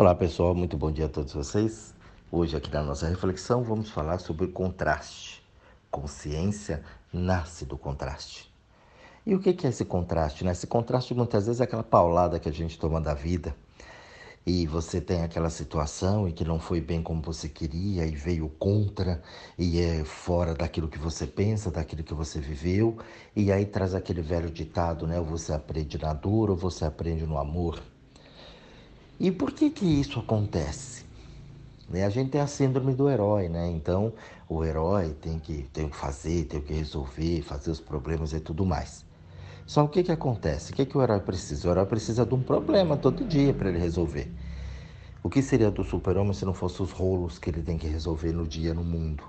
Olá pessoal, muito bom dia a todos vocês. Hoje, aqui na nossa reflexão, vamos falar sobre contraste. Consciência nasce do contraste. E o que é esse contraste? Né? Esse contraste muitas vezes é aquela paulada que a gente toma da vida e você tem aquela situação e que não foi bem como você queria e veio contra e é fora daquilo que você pensa, daquilo que você viveu, e aí traz aquele velho ditado, né? Ou você aprende na dor ou você aprende no amor. E por que que isso acontece? Né? A gente tem a síndrome do herói, né? Então, o herói tem que, tem que fazer, tem que resolver, fazer os problemas e tudo mais. Só o que que acontece? O que que o herói precisa? O herói precisa de um problema todo dia para ele resolver. O que seria do super-homem se não fosse os rolos que ele tem que resolver no dia no mundo?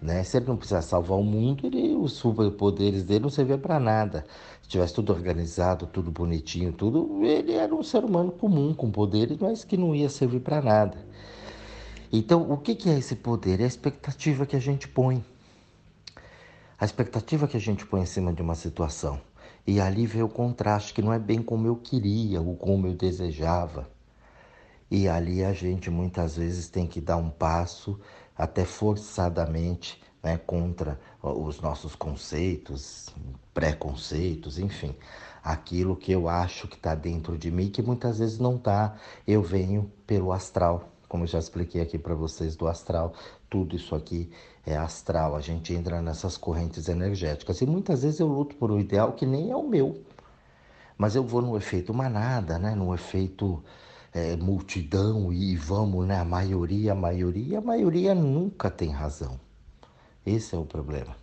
Né? Se ele não precisasse salvar o mundo, ele, os superpoderes dele não serviam para nada. Se tivesse tudo organizado, tudo bonitinho, tudo, ele era um ser humano comum, com poderes, mas que não ia servir para nada. Então, o que é esse poder? É a expectativa que a gente põe. A expectativa que a gente põe em cima de uma situação. E ali vê o contraste, que não é bem como eu queria ou como eu desejava. E ali a gente muitas vezes tem que dar um passo até forçadamente né, contra os nossos conceitos, preconceitos, enfim, aquilo que eu acho que está dentro de mim que muitas vezes não está. Eu venho pelo astral, como já expliquei aqui para vocês do astral, tudo isso aqui é astral. A gente entra nessas correntes energéticas e muitas vezes eu luto por um ideal que nem é o meu, mas eu vou no efeito manada, né, no efeito é, multidão e vamos, né? A maioria, a maioria, a maioria nunca tem razão. Esse é o problema.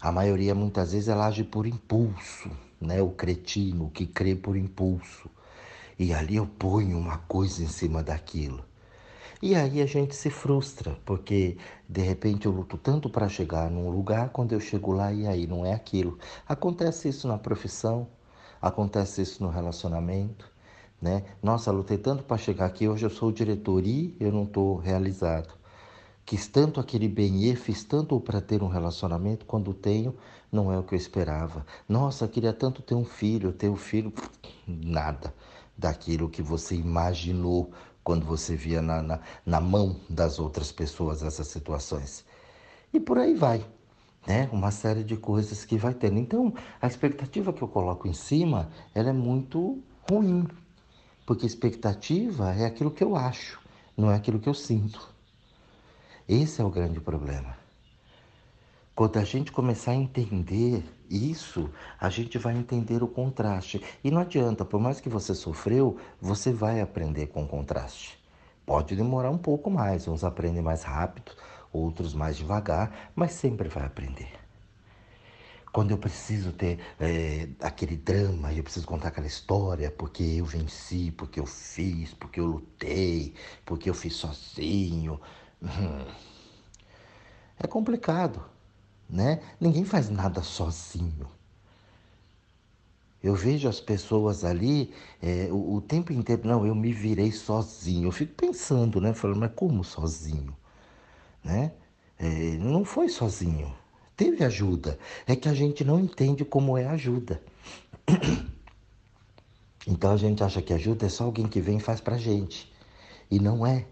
A maioria muitas vezes ela age por impulso, né? O cretino que crê por impulso. E ali eu ponho uma coisa em cima daquilo. E aí a gente se frustra, porque de repente eu luto tanto para chegar num lugar, quando eu chego lá e aí não é aquilo. Acontece isso na profissão, acontece isso no relacionamento, né? Nossa, lutei tanto para chegar aqui, hoje eu sou o diretor e eu não estou realizado. Quis tanto aquele bem e fiz tanto para ter um relacionamento, quando tenho, não é o que eu esperava. Nossa, queria tanto ter um filho, ter um filho, nada daquilo que você imaginou quando você via na, na, na mão das outras pessoas essas situações. E por aí vai. Né? Uma série de coisas que vai tendo. Então, a expectativa que eu coloco em cima, ela é muito ruim, porque expectativa é aquilo que eu acho, não é aquilo que eu sinto. Esse é o grande problema. Quando a gente começar a entender isso, a gente vai entender o contraste. E não adianta, por mais que você sofreu, você vai aprender com o contraste. Pode demorar um pouco mais, uns aprendem mais rápido, outros mais devagar, mas sempre vai aprender. Quando eu preciso ter é, aquele drama, eu preciso contar aquela história, porque eu venci, porque eu fiz, porque eu lutei, porque eu fiz sozinho. Hum. É complicado, né? Ninguém faz nada sozinho. Eu vejo as pessoas ali é, o, o, tempo inteiro, não, eu me virei sozinho. Eu fico pensando, né? Falando, mas como sozinho? Né? É, não foi sozinho teve ajuda. É que a gente não entende como é ajuda. Então a gente acha que ajuda é só alguém que vem e faz pra gente. E não é.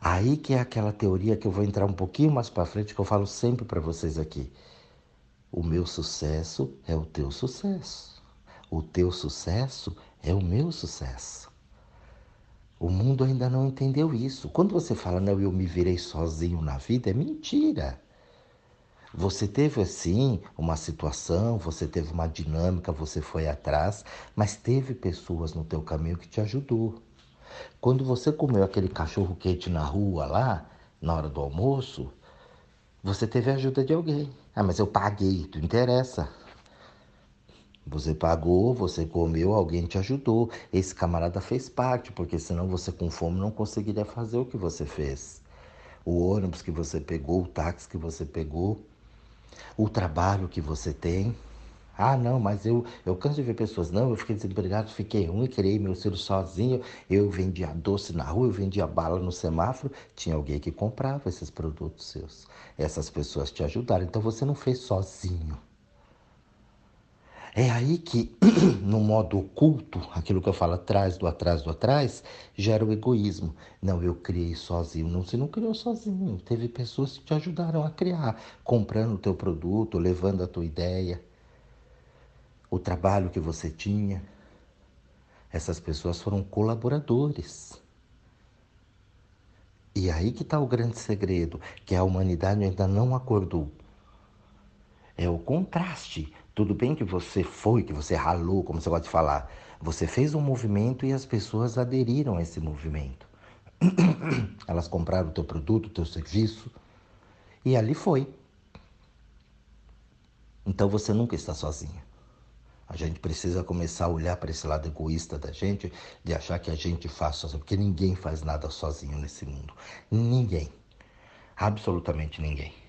Aí que é aquela teoria que eu vou entrar um pouquinho mais para frente que eu falo sempre para vocês aqui. O meu sucesso é o teu sucesso. O teu sucesso é o meu sucesso. O mundo ainda não entendeu isso. Quando você fala, não, eu me virei sozinho na vida, é mentira. Você teve assim uma situação, você teve uma dinâmica, você foi atrás, mas teve pessoas no teu caminho que te ajudou. Quando você comeu aquele cachorro quente na rua lá, na hora do almoço, você teve a ajuda de alguém. Ah, mas eu paguei, tu interessa. Você pagou, você comeu, alguém te ajudou. Esse camarada fez parte, porque senão você com fome não conseguiria fazer o que você fez. O ônibus que você pegou, o táxi que você pegou, o trabalho que você tem. Ah, não, mas eu, eu canso de ver pessoas. Não, eu fiquei desempregado, fiquei ruim, criei meu filho sozinho. Eu vendia doce na rua, eu vendia bala no semáforo. Tinha alguém que comprava esses produtos seus. Essas pessoas te ajudaram. Então você não fez sozinho. É aí que, no modo oculto, aquilo que eu falo atrás do atrás do atrás, gera o egoísmo. Não, eu criei sozinho. Não, você não criou sozinho. Teve pessoas que te ajudaram a criar, comprando o teu produto, levando a tua ideia, o trabalho que você tinha. Essas pessoas foram colaboradores. E aí que está o grande segredo, que a humanidade ainda não acordou. É o contraste tudo bem que você foi, que você ralou, como você gosta de falar. Você fez um movimento e as pessoas aderiram a esse movimento. Elas compraram o teu produto, o teu serviço e ali foi. Então você nunca está sozinha. A gente precisa começar a olhar para esse lado egoísta da gente, de achar que a gente faz sozinho, porque ninguém faz nada sozinho nesse mundo. Ninguém. Absolutamente ninguém.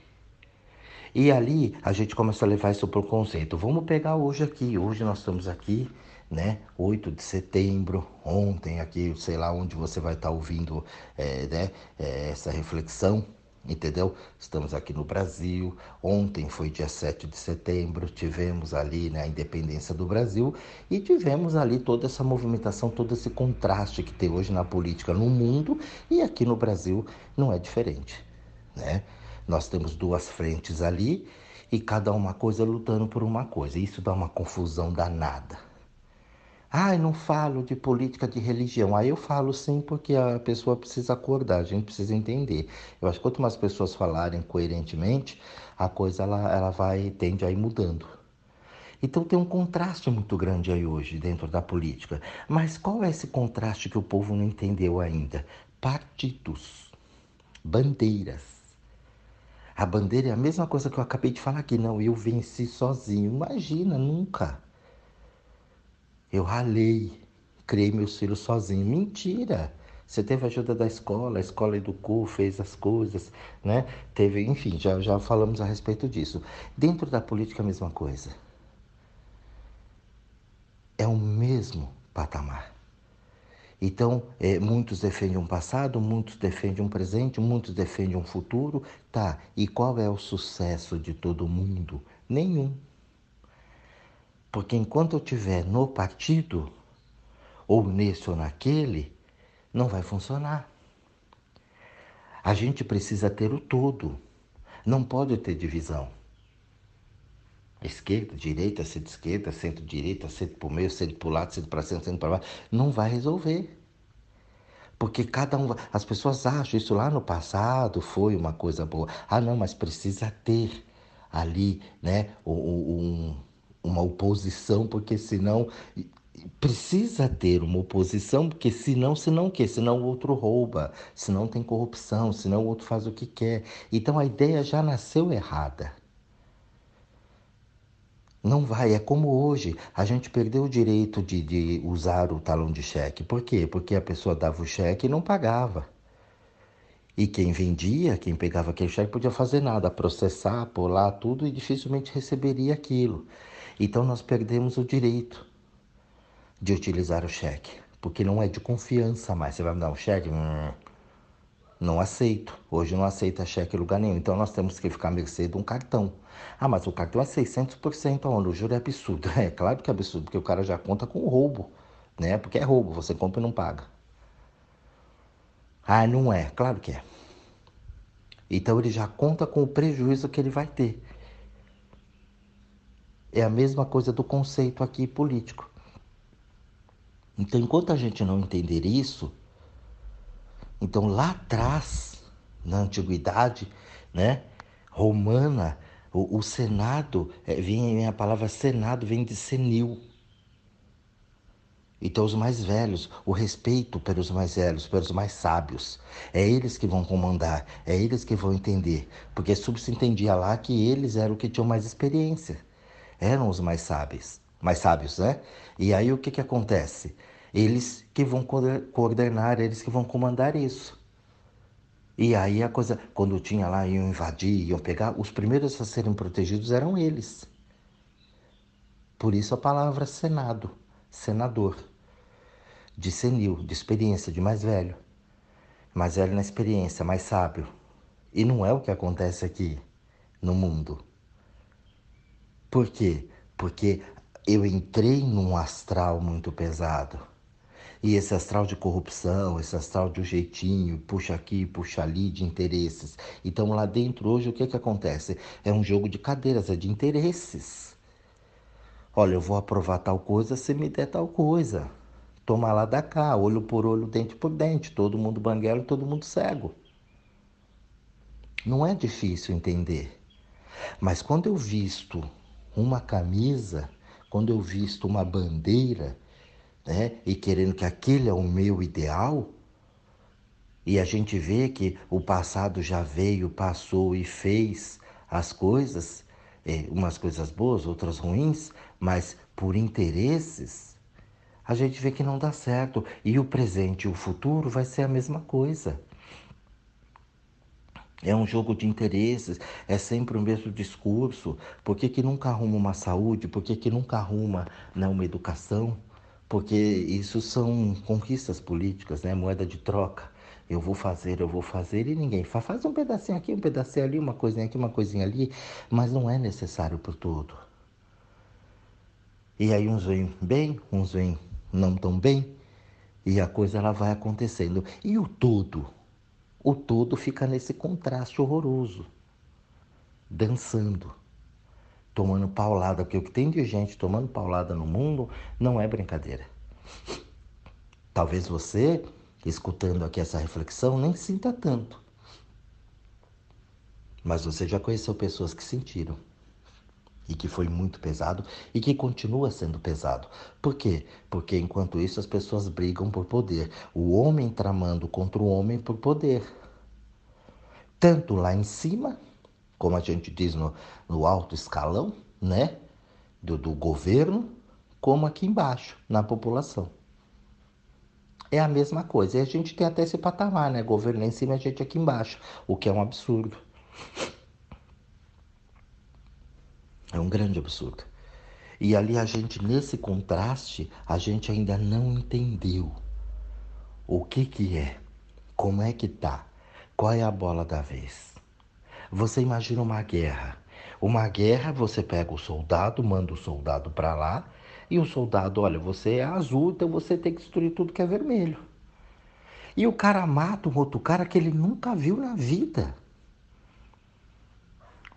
E ali a gente começa a levar isso o conceito. Vamos pegar hoje aqui. Hoje nós estamos aqui, né? 8 de setembro. Ontem aqui, sei lá onde você vai estar ouvindo é, né? É, essa reflexão. Entendeu? Estamos aqui no Brasil. Ontem foi dia 7 de setembro, tivemos ali né, a independência do Brasil e tivemos ali toda essa movimentação, todo esse contraste que tem hoje na política no mundo e aqui no Brasil não é diferente. Né? Nós temos duas frentes ali e cada uma coisa lutando por uma coisa. Isso dá uma confusão danada. Ah, eu não falo de política de religião. Aí eu falo sim, porque a pessoa precisa acordar, a gente precisa entender. Eu acho que quanto mais pessoas falarem coerentemente, a coisa ela, ela vai tende a ir mudando. Então tem um contraste muito grande aí hoje dentro da política. Mas qual é esse contraste que o povo não entendeu ainda? Partidos, bandeiras. A bandeira é a mesma coisa que eu acabei de falar aqui. Não, eu venci sozinho. Imagina, nunca. Eu ralei, criei meus filhos sozinho. Mentira! Você teve ajuda da escola, a escola educou, fez as coisas, né? Teve, enfim, já, já falamos a respeito disso. Dentro da política, a mesma coisa. É o mesmo patamar. Então, é, muitos defendem um passado, muitos defendem um presente, muitos defendem um futuro. Tá, e qual é o sucesso de todo mundo? Nenhum. Porque enquanto eu estiver no partido, ou nesse ou naquele, não vai funcionar. A gente precisa ter o todo. Não pode ter divisão. Esquerda, direita, centro-esquerda, centro-direita, centro para o meio, centro para o lado, centro para cima, centro para baixo. Não vai resolver. Porque cada um. As pessoas acham isso lá no passado foi uma coisa boa. Ah, não, mas precisa ter ali, né, um, uma oposição, porque senão. Precisa ter uma oposição, porque senão, senão o quê? Senão o outro rouba, senão tem corrupção, senão o outro faz o que quer. Então a ideia já nasceu errada. Não vai, é como hoje. A gente perdeu o direito de, de usar o talão de cheque. Por quê? Porque a pessoa dava o cheque e não pagava. E quem vendia, quem pegava aquele cheque, podia fazer nada, processar, pular tudo e dificilmente receberia aquilo. Então nós perdemos o direito de utilizar o cheque, porque não é de confiança mais. Você vai me dar um cheque? Hum, não aceito. Hoje não aceita cheque em lugar nenhum. Então nós temos que ficar à mercê de um cartão. Ah, mas o cartão é 600% aonde? O juro é absurdo. É claro que é absurdo, porque o cara já conta com roubo, né? Porque é roubo, você compra e não paga. Ah, não é. Claro que é. Então ele já conta com o prejuízo que ele vai ter. É a mesma coisa do conceito aqui político. Então, enquanto a gente não entender isso, então lá atrás, na antiguidade, né, romana, o, o Senado, é, vem, a palavra Senado vem de senil. Então, os mais velhos, o respeito pelos mais velhos, pelos mais sábios, é eles que vão comandar, é eles que vão entender, porque subsentendia lá que eles eram os que tinham mais experiência, eram os mais sábios, mais sábios, né? E aí o que que acontece? Eles que vão coordenar, eles que vão comandar isso. E aí a coisa, quando tinha lá, iam invadir, iam pegar, os primeiros a serem protegidos eram eles. Por isso a palavra senado, senador, de senil, de experiência, de mais velho. Mais velho na experiência, mais sábio. E não é o que acontece aqui no mundo. Por quê? Porque eu entrei num astral muito pesado. E esse astral de corrupção, esse astral de um jeitinho, puxa aqui, puxa ali, de interesses. Então lá dentro hoje o que, que acontece? É um jogo de cadeiras, é de interesses. Olha, eu vou aprovar tal coisa se me der tal coisa. Toma lá da cá, olho por olho, dente por dente, todo mundo banguelo, todo mundo cego. Não é difícil entender. Mas quando eu visto uma camisa, quando eu visto uma bandeira, né, e querendo que aquele é o meu ideal, e a gente vê que o passado já veio, passou e fez as coisas, é, umas coisas boas, outras ruins, mas por interesses, a gente vê que não dá certo. E o presente e o futuro vai ser a mesma coisa. É um jogo de interesses, é sempre o mesmo discurso. Por que, que nunca arruma uma saúde? Por que, que nunca arruma né, uma educação? Porque isso são conquistas políticas, né? moeda de troca. Eu vou fazer, eu vou fazer e ninguém faz. Faz um pedacinho aqui, um pedacinho ali, uma coisinha aqui, uma coisinha ali, mas não é necessário por tudo. E aí uns vêm bem, uns vêm não tão bem, e a coisa ela vai acontecendo. E o todo? o todo fica nesse contraste horroroso, dançando, tomando paulada, porque o que tem de gente tomando paulada no mundo não é brincadeira. Talvez você, escutando aqui essa reflexão, nem sinta tanto. Mas você já conheceu pessoas que sentiram e que foi muito pesado e que continua sendo pesado. Por quê? Porque enquanto isso as pessoas brigam por poder. O homem tramando contra o homem por poder. Tanto lá em cima, como a gente diz no, no alto escalão, né? Do, do governo, como aqui embaixo, na população. É a mesma coisa. E a gente tem até esse patamar, né? Governo lá em cima, a gente aqui embaixo, o que é um absurdo. É um grande absurdo. E ali a gente, nesse contraste, a gente ainda não entendeu o que que é, como é que tá, qual é a bola da vez. Você imagina uma guerra. Uma guerra, você pega o soldado, manda o soldado para lá, e o soldado, olha, você é azul, então você tem que destruir tudo que é vermelho. E o cara mata um outro cara que ele nunca viu na vida.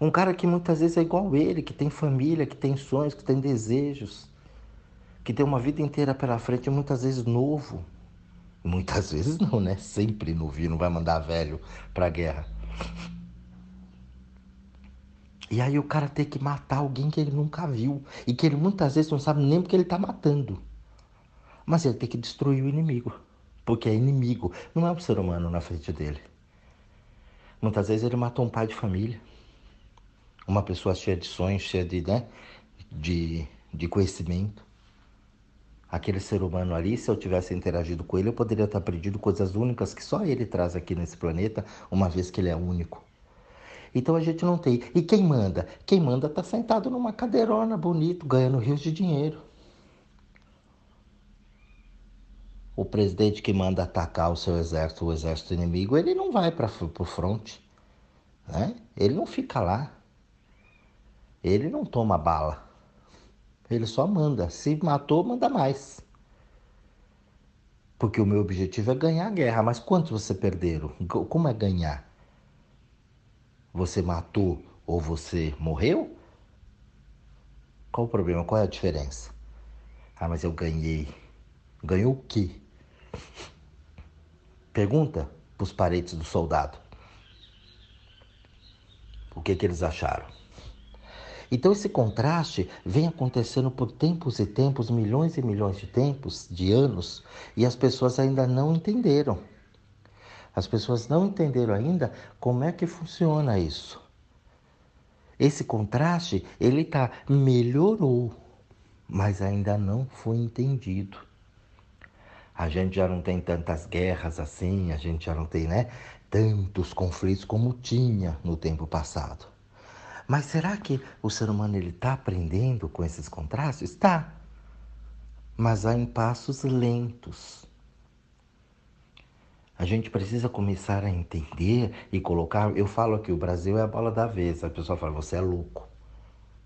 Um cara que muitas vezes é igual ele, que tem família, que tem sonhos, que tem desejos, que tem uma vida inteira pela frente, muitas vezes novo. Muitas vezes não, né? Sempre novinho, não vai mandar velho pra guerra. E aí o cara tem que matar alguém que ele nunca viu e que ele muitas vezes não sabe nem porque ele tá matando. Mas ele tem que destruir o inimigo, porque é inimigo, não é um ser humano na frente dele. Muitas vezes ele matou um pai de família uma pessoa cheia de sonhos, cheia de, né, de, de conhecimento. Aquele ser humano ali, se eu tivesse interagido com ele, eu poderia ter aprendido coisas únicas que só ele traz aqui nesse planeta, uma vez que ele é único. Então a gente não tem. E quem manda? Quem manda está sentado numa cadeirona bonito, ganhando rios de dinheiro. O presidente que manda atacar o seu exército, o exército inimigo, ele não vai para o fronte. Né? Ele não fica lá. Ele não toma bala. Ele só manda. Se matou, manda mais. Porque o meu objetivo é ganhar a guerra. Mas quantos você perderam? Como é ganhar? Você matou ou você morreu? Qual o problema? Qual é a diferença? Ah, mas eu ganhei. Ganhou o quê? Pergunta para os parentes do soldado. O que, que eles acharam? Então esse contraste vem acontecendo por tempos e tempos, milhões e milhões de tempos, de anos, e as pessoas ainda não entenderam. As pessoas não entenderam ainda como é que funciona isso. Esse contraste, ele tá melhorou, mas ainda não foi entendido. A gente já não tem tantas guerras assim, a gente já não tem, né, tantos conflitos como tinha no tempo passado. Mas será que o ser humano ele está aprendendo com esses contrastes? Está. Mas há em passos lentos. A gente precisa começar a entender e colocar. Eu falo aqui, o Brasil é a bola da vez. A pessoa fala, você é louco.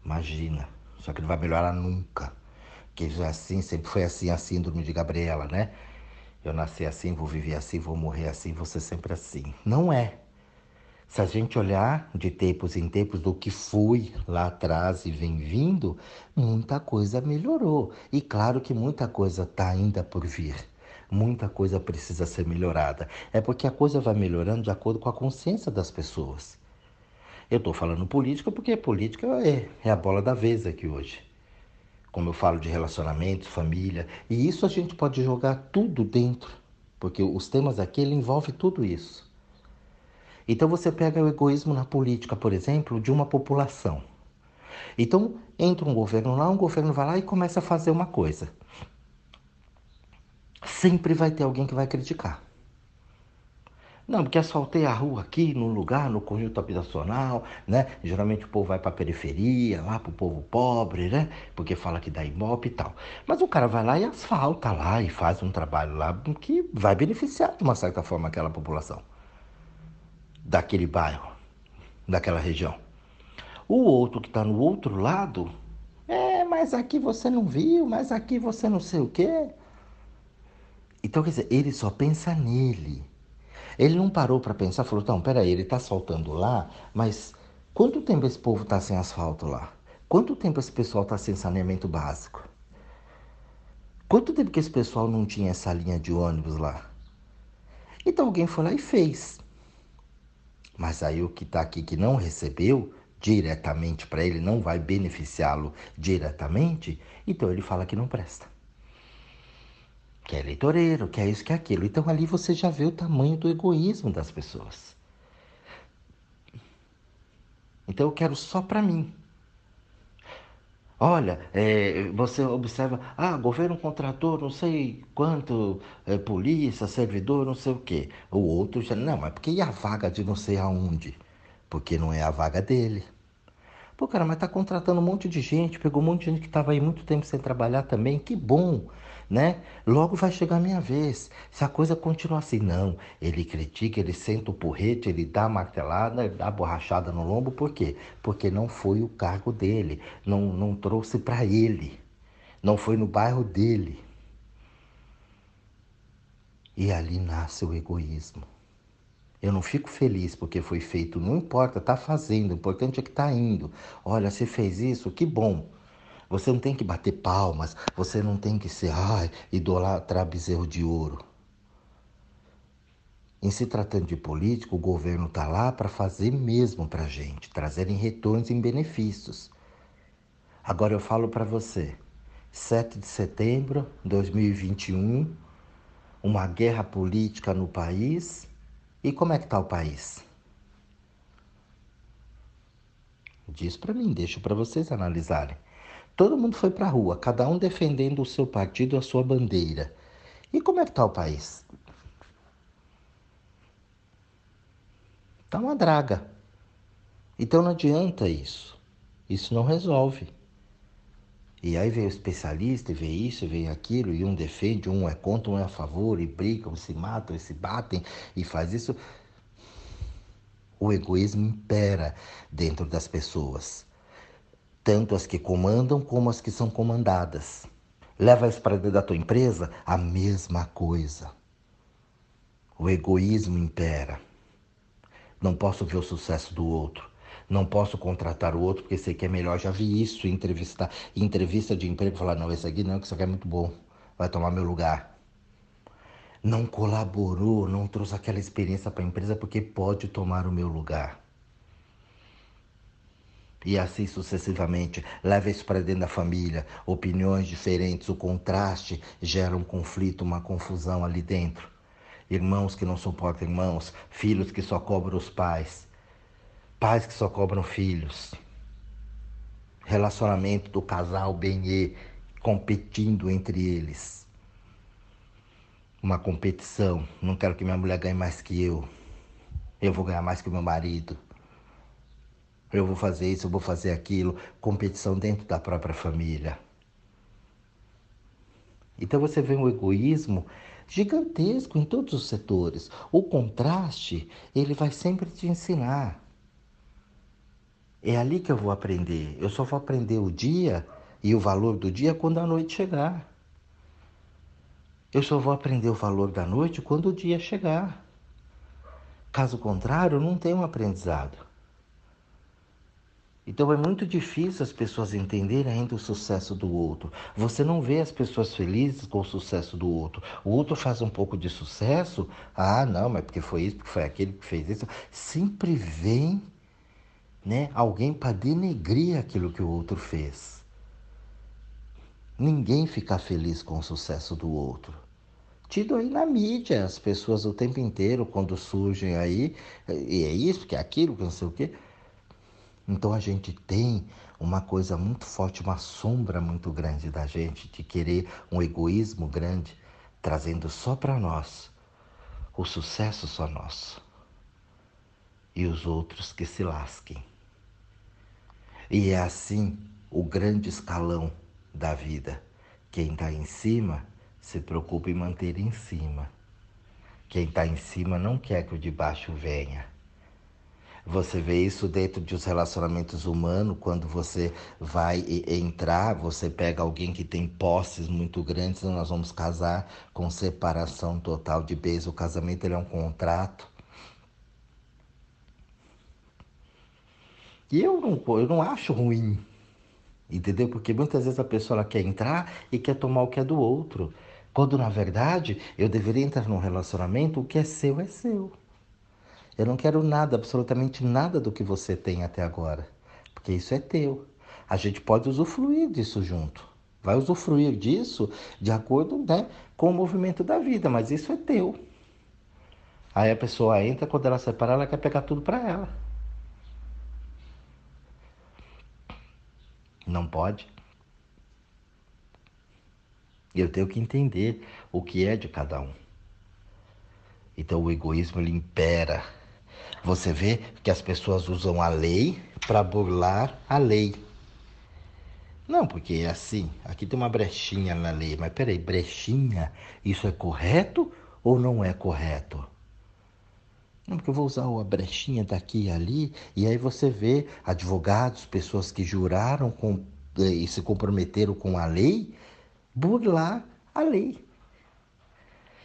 Imagina, só que não vai melhorar nunca. que já assim, sempre foi assim a síndrome de Gabriela, né? Eu nasci assim, vou viver assim, vou morrer assim, vou ser sempre assim. Não é. Se a gente olhar de tempos em tempos do que fui lá atrás e vem vindo, muita coisa melhorou. E claro que muita coisa está ainda por vir. Muita coisa precisa ser melhorada. É porque a coisa vai melhorando de acordo com a consciência das pessoas. Eu estou falando política porque política é, é a bola da vez aqui hoje. Como eu falo de relacionamentos, família, e isso a gente pode jogar tudo dentro, porque os temas aqui ele envolve tudo isso. Então você pega o egoísmo na política, por exemplo, de uma população. Então entra um governo lá, um governo vai lá e começa a fazer uma coisa. Sempre vai ter alguém que vai criticar. Não, porque asfaltei a rua aqui, no lugar, no conjunto habitacional, né? Geralmente o povo vai para a periferia, lá para o povo pobre, né? Porque fala que dá imóvel e tal. Mas o cara vai lá e asfalta lá e faz um trabalho lá que vai beneficiar de uma certa forma aquela população daquele bairro, daquela região. O outro que está no outro lado, é, mas aqui você não viu, mas aqui você não sei o quê. Então, quer dizer, ele só pensa nele. Ele não parou para pensar, falou, não, peraí, ele está asfaltando lá, mas quanto tempo esse povo está sem asfalto lá? Quanto tempo esse pessoal está sem saneamento básico? Quanto tempo que esse pessoal não tinha essa linha de ônibus lá? Então alguém foi lá e fez. Mas aí o que está aqui que não recebeu diretamente para ele, não vai beneficiá-lo diretamente, então ele fala que não presta. Que é eleitoreiro, que é isso, que é aquilo. Então ali você já vê o tamanho do egoísmo das pessoas. Então eu quero só para mim. Olha, é, você observa, ah, governo contratou não sei quanto, é, polícia, servidor, não sei o quê. O outro já, não, mas porque e a vaga de não sei aonde? Porque não é a vaga dele. Pô, cara, mas tá contratando um monte de gente, pegou um monte de gente que estava aí muito tempo sem trabalhar também, que bom né? Logo vai chegar a minha vez. Se a coisa continuar assim, não, ele critica, ele senta o porrete, ele dá a martelada, ele dá a borrachada no lombo, por quê? Porque não foi o cargo dele, não, não trouxe para ele, não foi no bairro dele. E ali nasce o egoísmo. Eu não fico feliz porque foi feito, não importa, tá fazendo, o importante é que tá indo. Olha, você fez isso, que bom. Você não tem que bater palmas, você não tem que ser, ai, idolatrar bezerro de ouro. Em se tratando de político, o governo está lá para fazer mesmo para a gente, trazerem retornos em benefícios. Agora eu falo para você, 7 de setembro de 2021, uma guerra política no país. E como é que está o país? Diz para mim, deixo para vocês analisarem. Todo mundo foi para a rua, cada um defendendo o seu partido, a sua bandeira. E como é que está o país? Está uma draga. Então não adianta isso. Isso não resolve. E aí vem o especialista e vê isso, e vê aquilo, e um defende, um é contra, um é a favor, e brigam, se matam, e se batem, e faz isso. O egoísmo impera dentro das pessoas tanto as que comandam como as que são comandadas. Leva isso para dentro da tua empresa, a mesma coisa. O egoísmo impera. Não posso ver o sucesso do outro. Não posso contratar o outro porque sei que é melhor. Já vi isso em entrevista, entrevista de emprego. Falar, não, esse aqui não, que isso aqui é muito bom. Vai tomar meu lugar. Não colaborou, não trouxe aquela experiência para a empresa porque pode tomar o meu lugar e assim sucessivamente. Leva isso para dentro da família, opiniões diferentes, o contraste gera um conflito, uma confusão ali dentro. Irmãos que não suportam irmãos, filhos que só cobram os pais, pais que só cobram filhos. Relacionamento do casal bem competindo entre eles. Uma competição. Não quero que minha mulher ganhe mais que eu. Eu vou ganhar mais que meu marido eu vou fazer isso, eu vou fazer aquilo, competição dentro da própria família. Então você vê um egoísmo gigantesco em todos os setores. O contraste, ele vai sempre te ensinar. É ali que eu vou aprender. Eu só vou aprender o dia e o valor do dia quando a noite chegar. Eu só vou aprender o valor da noite quando o dia chegar. Caso contrário, não tem um aprendizado. Então é muito difícil as pessoas entenderem ainda o sucesso do outro. Você não vê as pessoas felizes com o sucesso do outro. O outro faz um pouco de sucesso, ah, não, mas porque foi isso, porque foi aquele que fez isso. Sempre vem né, alguém para denegrir aquilo que o outro fez. Ninguém fica feliz com o sucesso do outro. Tido aí na mídia, as pessoas o tempo inteiro, quando surgem aí, e é isso, que é aquilo, que não sei o quê. Então a gente tem uma coisa muito forte, uma sombra muito grande da gente, de querer um egoísmo grande, trazendo só para nós o sucesso só nosso. E os outros que se lasquem. E é assim o grande escalão da vida. Quem está em cima se preocupa em manter em cima. Quem está em cima não quer que o de baixo venha. Você vê isso dentro dos relacionamentos humanos, quando você vai entrar, você pega alguém que tem posses muito grandes, nós vamos casar com separação total de bens. O casamento ele é um contrato. E eu não, eu não acho ruim Entendeu? Porque muitas vezes a pessoa quer entrar e quer tomar o que é do outro. Quando na verdade eu deveria entrar num relacionamento, o que é seu é seu. Eu não quero nada, absolutamente nada do que você tem até agora, porque isso é teu. A gente pode usufruir disso junto. Vai usufruir disso de acordo né, com o movimento da vida, mas isso é teu. Aí a pessoa entra, quando ela separa, ela quer pegar tudo para ela. Não pode. Eu tenho que entender o que é de cada um. Então o egoísmo ele impera. Você vê que as pessoas usam a lei para burlar a lei. Não, porque é assim. Aqui tem uma brechinha na lei. Mas peraí, brechinha, isso é correto ou não é correto? Não, porque eu vou usar a brechinha daqui e ali, e aí você vê advogados, pessoas que juraram com, eh, e se comprometeram com a lei, burlar a lei.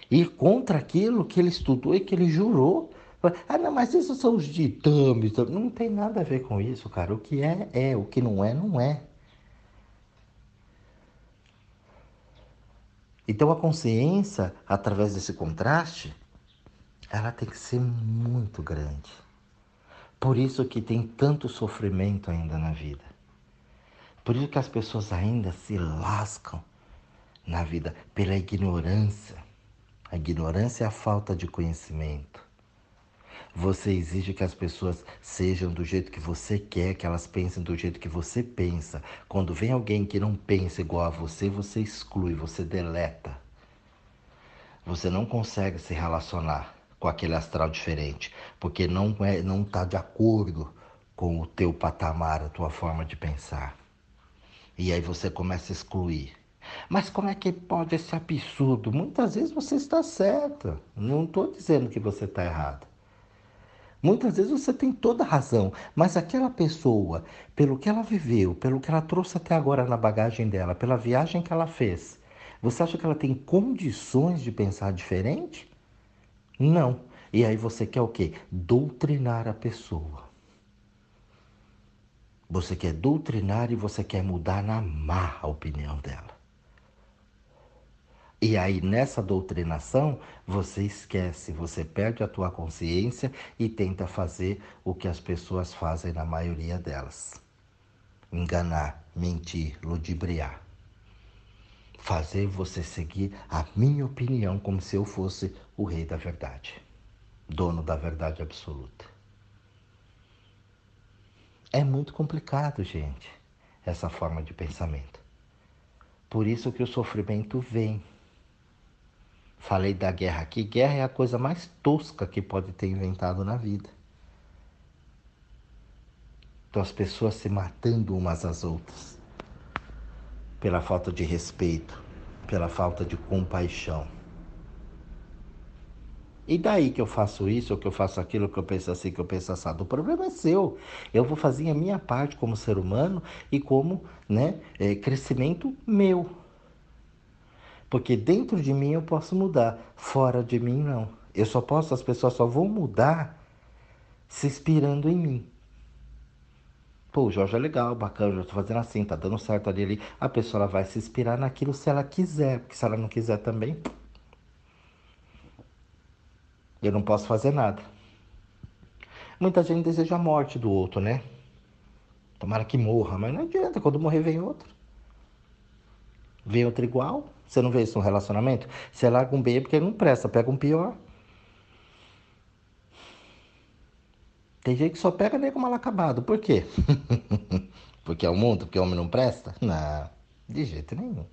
Ir contra aquilo que ele estudou e que ele jurou. Ah, não, mas isso são os ditames. Não tem nada a ver com isso, cara. O que é, é. O que não é, não é. Então a consciência, através desse contraste, ela tem que ser muito grande. Por isso que tem tanto sofrimento ainda na vida. Por isso que as pessoas ainda se lascam na vida pela ignorância. A ignorância é a falta de conhecimento. Você exige que as pessoas sejam do jeito que você quer, que elas pensem do jeito que você pensa. Quando vem alguém que não pensa igual a você, você exclui, você deleta. Você não consegue se relacionar com aquele astral diferente, porque não é, não está de acordo com o teu patamar, a tua forma de pensar. E aí você começa a excluir. Mas como é que pode esse absurdo? Muitas vezes você está certa. Não estou dizendo que você está errado. Muitas vezes você tem toda a razão, mas aquela pessoa, pelo que ela viveu, pelo que ela trouxe até agora na bagagem dela, pela viagem que ela fez, você acha que ela tem condições de pensar diferente? Não. E aí você quer o quê? Doutrinar a pessoa. Você quer doutrinar e você quer mudar na má a opinião dela. E aí nessa doutrinação você esquece, você perde a tua consciência e tenta fazer o que as pessoas fazem na maioria delas. Enganar, mentir, ludibriar fazer você seguir a minha opinião como se eu fosse o rei da verdade, dono da verdade absoluta. É muito complicado, gente, essa forma de pensamento. Por isso que o sofrimento vem. Falei da guerra aqui, guerra é a coisa mais tosca que pode ter inventado na vida. Então as pessoas se matando umas às outras pela falta de respeito, pela falta de compaixão. E daí que eu faço isso, ou que eu faço aquilo, que eu penso assim, que eu penso assado? O problema é seu. Eu vou fazer a minha parte como ser humano e como né, é, crescimento meu. Porque dentro de mim eu posso mudar, fora de mim não. Eu só posso, as pessoas só vão mudar se inspirando em mim. Pô, o Jorge é legal, bacana, eu tô fazendo assim, tá dando certo ali, ali. A pessoa vai se inspirar naquilo se ela quiser, porque se ela não quiser também, eu não posso fazer nada. Muita gente deseja a morte do outro, né? Tomara que morra, mas não adianta, quando morrer vem outro. Vem outro igual. Você não vê isso no relacionamento? Você larga um bem porque não presta, pega um pior. Tem gente que só pega nego mal acabado. Por quê? porque é o mundo, porque o homem não presta? Não, de jeito nenhum.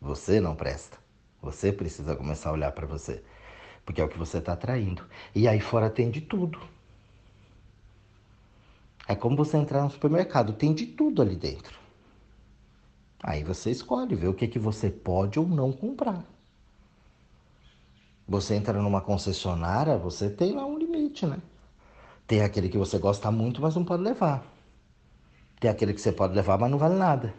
Você não presta. Você precisa começar a olhar para você porque é o que você está atraindo. E aí fora tem de tudo. É como você entrar no supermercado, tem de tudo ali dentro. Aí você escolhe, vê o que, que você pode ou não comprar. Você entra numa concessionária, você tem lá um limite, né? Tem aquele que você gosta muito, mas não pode levar. Tem aquele que você pode levar, mas não vale nada.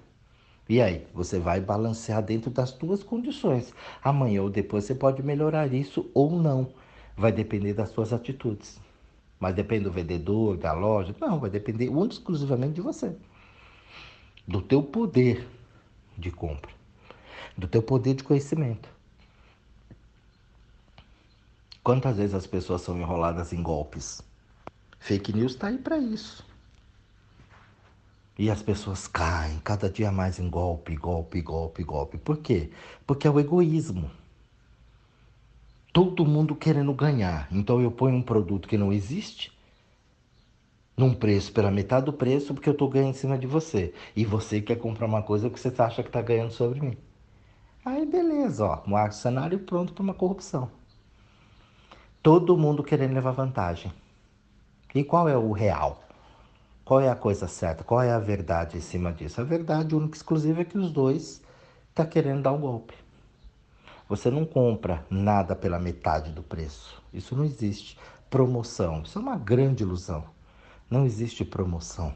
E aí, você vai balancear dentro das suas condições. Amanhã ou depois você pode melhorar isso ou não. Vai depender das suas atitudes. Mas depende do vendedor, da loja? Não, vai depender exclusivamente de você. Do teu poder de compra. Do teu poder de conhecimento. Quantas vezes as pessoas são enroladas em golpes? Fake news está aí para isso. E as pessoas caem cada dia mais em golpe, golpe, golpe, golpe. Por quê? Porque é o egoísmo. Todo mundo querendo ganhar. Então eu ponho um produto que não existe num preço pela metade do preço porque eu estou ganhando em cima de você. E você quer comprar uma coisa que você acha que está ganhando sobre mim. Aí beleza, ó, um cenário pronto para uma corrupção. Todo mundo querendo levar vantagem. E qual é o real? Qual é a coisa certa? Qual é a verdade em cima disso? A verdade única e exclusiva é que os dois estão tá querendo dar um golpe. Você não compra nada pela metade do preço. Isso não existe. Promoção. Isso é uma grande ilusão. Não existe promoção.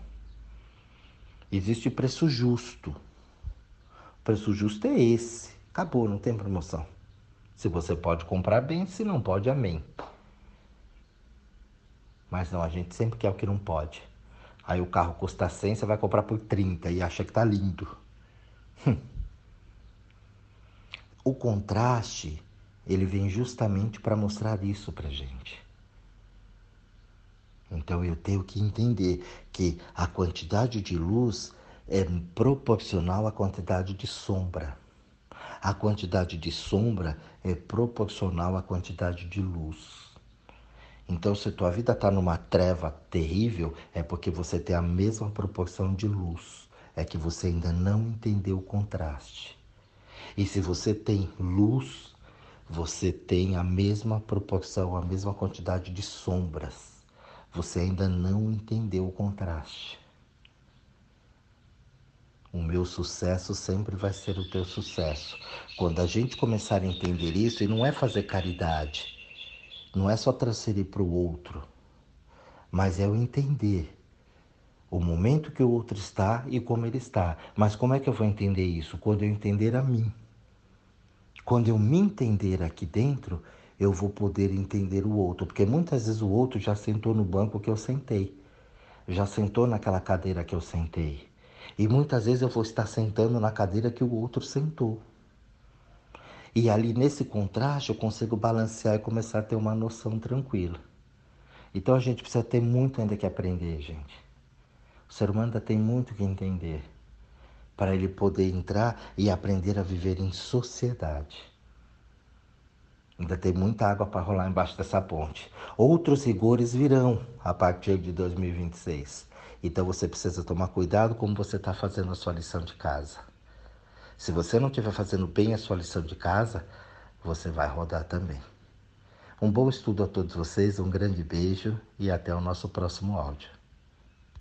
Existe preço justo. O preço justo é esse. Acabou, não tem promoção. Se você pode comprar bem, se não pode, amém. Mas não, a gente sempre quer o que não pode. Aí o carro custa 100, você vai comprar por 30 e acha que tá lindo. Hum. o contraste, ele vem justamente para mostrar isso pra gente. Então eu tenho que entender que a quantidade de luz é proporcional à quantidade de sombra. A quantidade de sombra é proporcional à quantidade de luz. Então, se tua vida está numa treva terrível, é porque você tem a mesma proporção de luz. É que você ainda não entendeu o contraste. E se você tem luz, você tem a mesma proporção, a mesma quantidade de sombras. Você ainda não entendeu o contraste. O meu sucesso sempre vai ser o teu sucesso. Quando a gente começar a entender isso, e não é fazer caridade, não é só transferir para o outro, mas é o entender o momento que o outro está e como ele está. Mas como é que eu vou entender isso? Quando eu entender a mim. Quando eu me entender aqui dentro, eu vou poder entender o outro, porque muitas vezes o outro já sentou no banco que eu sentei, já sentou naquela cadeira que eu sentei. E muitas vezes eu vou estar sentando na cadeira que o outro sentou. E ali nesse contraste eu consigo balancear e começar a ter uma noção tranquila. Então a gente precisa ter muito ainda que aprender, gente. O ser humano ainda tem muito que entender para ele poder entrar e aprender a viver em sociedade. Ainda tem muita água para rolar embaixo dessa ponte. Outros rigores virão a partir de 2026. Então você precisa tomar cuidado como você está fazendo a sua lição de casa. Se você não estiver fazendo bem a sua lição de casa, você vai rodar também. Um bom estudo a todos vocês, um grande beijo e até o nosso próximo áudio.